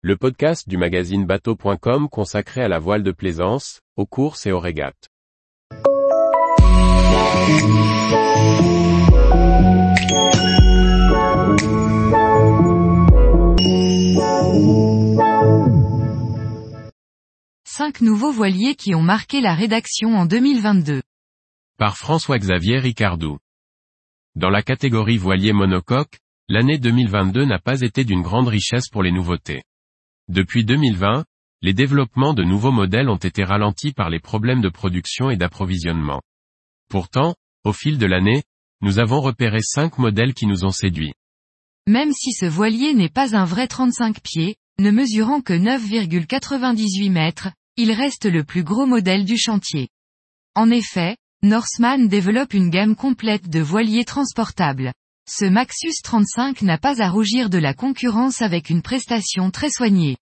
le podcast du magazine bateau.com consacré à la voile de plaisance, aux courses et aux régates. Cinq nouveaux voiliers qui ont marqué la rédaction en 2022. Par François-Xavier Ricardou. Dans la catégorie voilier monocoque, l'année 2022 n'a pas été d'une grande richesse pour les nouveautés. Depuis 2020, les développements de nouveaux modèles ont été ralentis par les problèmes de production et d'approvisionnement. Pourtant, au fil de l'année, nous avons repéré cinq modèles qui nous ont séduits. Même si ce voilier n'est pas un vrai 35 pieds, ne mesurant que 9,98 mètres, il reste le plus gros modèle du chantier. En effet, Norseman développe une gamme complète de voiliers transportables. Ce Maxus 35 n'a pas à rougir de la concurrence avec une prestation très soignée.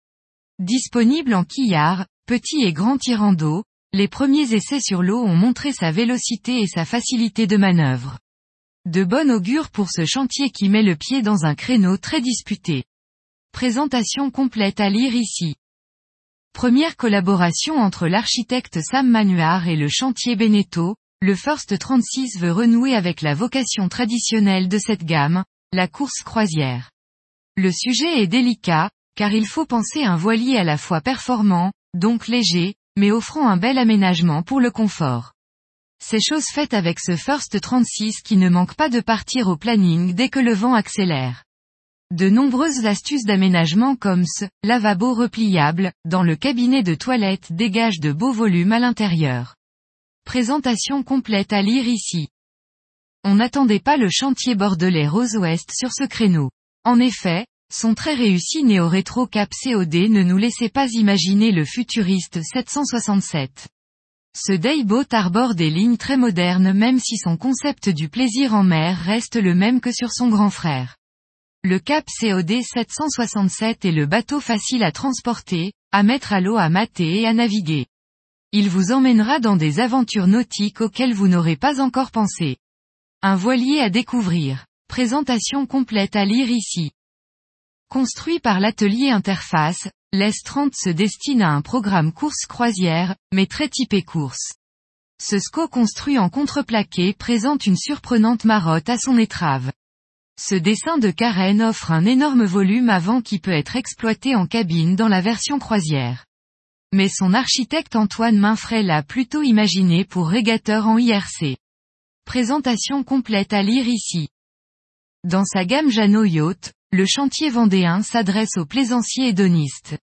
Disponible en quillard, petit et grand tirant d'eau, les premiers essais sur l'eau ont montré sa vélocité et sa facilité de manœuvre. De bon augure pour ce chantier qui met le pied dans un créneau très disputé. Présentation complète à lire ici. Première collaboration entre l'architecte Sam Manuard et le chantier Beneteau, le First 36 veut renouer avec la vocation traditionnelle de cette gamme, la course croisière. Le sujet est délicat, car il faut penser un voilier à la fois performant, donc léger, mais offrant un bel aménagement pour le confort. C'est chose faite avec ce First 36 qui ne manque pas de partir au planning dès que le vent accélère. De nombreuses astuces d'aménagement comme ce lavabo repliable, dans le cabinet de toilette dégagent de beaux volumes à l'intérieur. Présentation complète à lire ici. On n'attendait pas le chantier bordelais Rose Ouest sur ce créneau. En effet, son très réussi néo-rétro cap COD ne nous laissait pas imaginer le futuriste 767. Ce Dayboat arbore des lignes très modernes même si son concept du plaisir en mer reste le même que sur son grand frère. Le Cap COD 767 est le bateau facile à transporter, à mettre à l'eau à mater et à naviguer. Il vous emmènera dans des aventures nautiques auxquelles vous n'aurez pas encore pensé. Un voilier à découvrir. Présentation complète à lire ici. Construit par l'atelier Interface, l'S30 se destine à un programme course croisière, mais très typé course. Ce SCO construit en contreplaqué présente une surprenante marotte à son étrave. Ce dessin de carène offre un énorme volume avant qui peut être exploité en cabine dans la version croisière mais son architecte Antoine Mainfray l'a plutôt imaginé pour régateur en IRC. Présentation complète à lire ici. Dans sa gamme Jeannot Yacht, le chantier vendéen s'adresse aux plaisanciers hédonistes.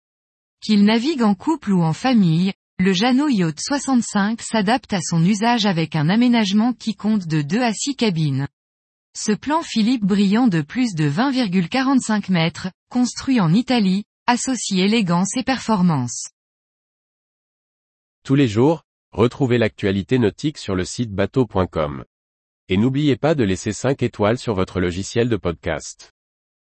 Qu'il navigue en couple ou en famille, le Jeannot Yacht 65 s'adapte à son usage avec un aménagement qui compte de 2 à 6 cabines. Ce plan Philippe brillant de plus de 20,45 mètres, construit en Italie, associe élégance et performance. Tous les jours, retrouvez l'actualité nautique sur le site bateau.com. Et n'oubliez pas de laisser 5 étoiles sur votre logiciel de podcast.